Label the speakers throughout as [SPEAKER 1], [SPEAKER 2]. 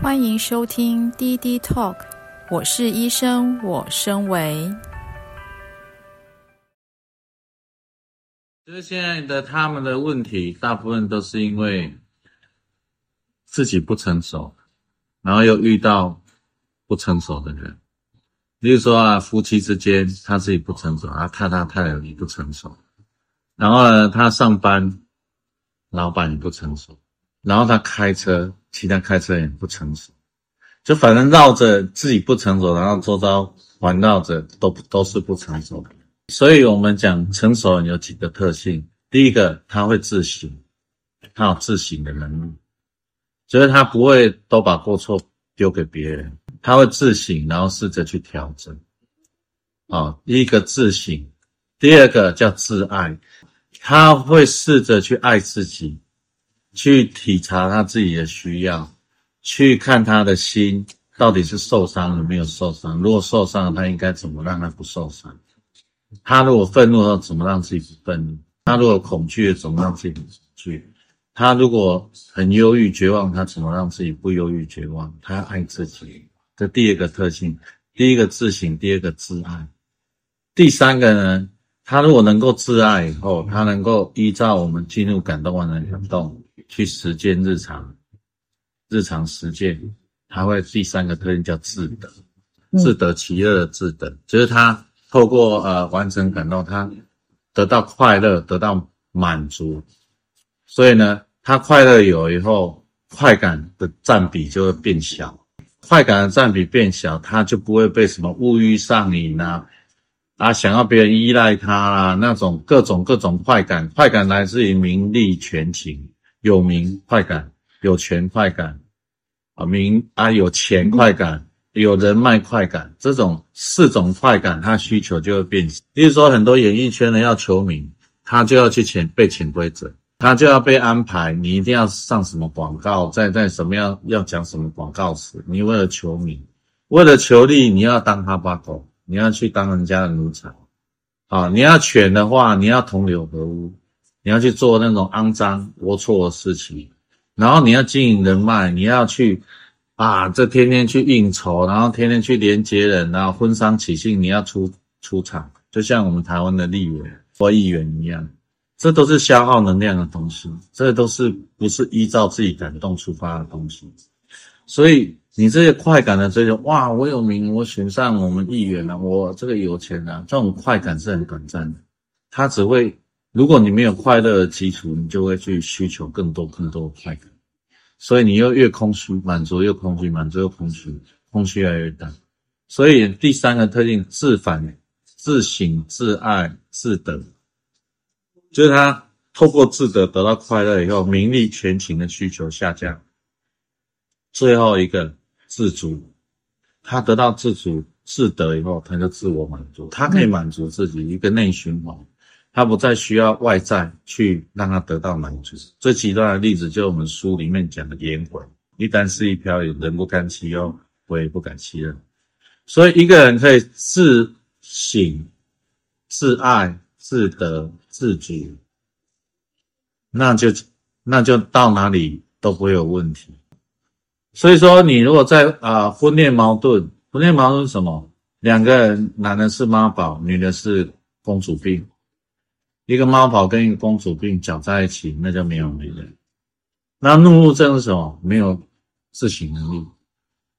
[SPEAKER 1] 欢迎收听滴滴 Talk，我是医生，我身为。
[SPEAKER 2] 就是现在的他们的问题，大部分都是因为自己不成熟，然后又遇到不成熟的人。比如说啊，夫妻之间他自己不成熟，啊，太太太太也不成熟，然后呢，他上班，老板也不成熟。然后他开车，其他开车也不成熟，就反正绕着自己不成熟，然后周遭环绕着都都是不成熟的。所以我们讲成熟人有几个特性：第一个，他会自省，他有自省的能力，所以他不会都把过错丢给别人，他会自省，然后试着去调整。啊，第一个自省，第二个叫自爱，他会试着去爱自己。去体察他自己的需要，去看他的心到底是受伤了没有受伤。如果受伤了，他应该怎么让他不受伤？他如果愤怒了，怎么让自己不愤怒？他如果恐惧了，怎么让自己不恐惧？他如果很忧郁、绝望，他怎么让自己不忧郁、绝望？他要爱自己。这第二个特性，第一个自省，第二个自爱。第三个呢？他如果能够自爱以后，他能够依照我们进入感动完成感动。去实践日常，日常实践，他会第三个特性叫自得，自得其乐的自得，就是他透过呃完成感动，他得到快乐，得到满足，所以呢，他快乐有以后，快感的占比就会变小，快感的占比变小，他就不会被什么物欲上瘾啊，啊想要别人依赖他啊，那种各种各种快感，快感来自于名利权情。有名快感，有权快感，啊名啊有钱快感，有人脉快感，这种四种快感，它需求就会变。比如说，很多演艺圈的要求名，他就要去潜被潜规则，他就要被安排，你一定要上什么广告，在在什么样要讲什么广告词。你为了求名，为了求利，你要当哈巴狗，你要去当人家的奴才，啊，你要权的话，你要同流合污。你要去做那种肮脏龌龊的事情，然后你要经营人脉，你要去啊，这天天去应酬，然后天天去连接人，然后婚丧喜庆你要出出场，就像我们台湾的立委或议员一样，这都是消耗能量的东西，这都是不是依照自己感动出发的东西。所以你这些快感的追求，哇，我有名，我选上我们议员了，我这个有钱了，这种快感是很短暂的，它只会。如果你没有快乐的基础，你就会去需求更多更多快感，所以你又越空虚，满足又空虚，满足又空虚，空虚越来越大。所以第三个特性，自反、自省、自爱、自得，就是他透过自得得到快乐以后，名利权情的需求下降。最后一个自足，他得到自足、自得以后，他就自我满足，他可以满足自己一个内循环。他不再需要外在去让他得到满足。最极端的例子就是我们书里面讲的颜回，一旦是一瓢饮，人不甘其忧，我也不敢其乐。所以一个人可以自省、自爱、自得、自足，那就那就到哪里都不会有问题。所以说，你如果在啊、婚恋矛盾，婚恋矛盾是什么？两个人，男的是妈宝，女的是公主病。一个妈宝跟一个公主病搅在一起，那就没有没人。那怒路症是什么？没有自省能力，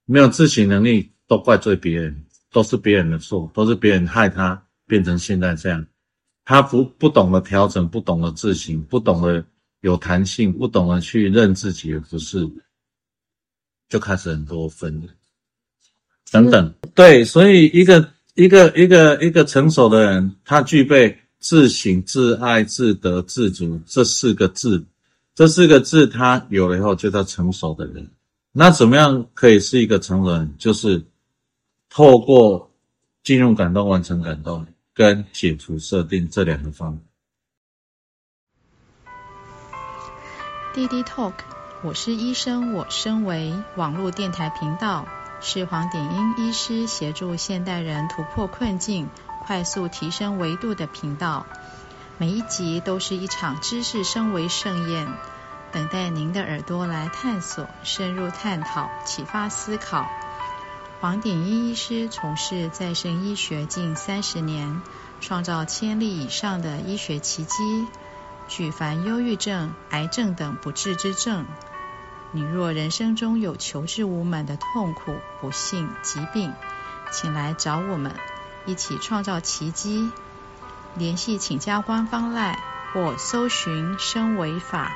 [SPEAKER 2] 没有自省能力都怪罪别人，都是别人的错，都是别人害他变成现在这样。他不不懂得调整，不懂得自省，不懂得有弹性，不懂得去认自己的不是，就开始很多分等等。对，所以一个一个一个一个成熟的人，他具备。自省、自爱、自得、自足，这四个字，这四个字，他有了以后，就叫成熟的人。那怎么样可以是一个成人？就是透过进入感动、完成感动，跟解除设定这两个方法。
[SPEAKER 1] 滴滴 Talk，我是医生，我身为网络电台频道，是黄典英医师协助现代人突破困境。快速提升维度的频道，每一集都是一场知识升维盛宴。等待您的耳朵来探索、深入探讨、启发思考。黄典英医师从事再生医学近三十年，创造千例以上的医学奇迹，举凡忧郁症、癌症等不治之症。你若人生中有求治无门的痛苦、不幸、疾病，请来找我们，一起创造奇迹。联系请加官方赖或搜寻“生为法”。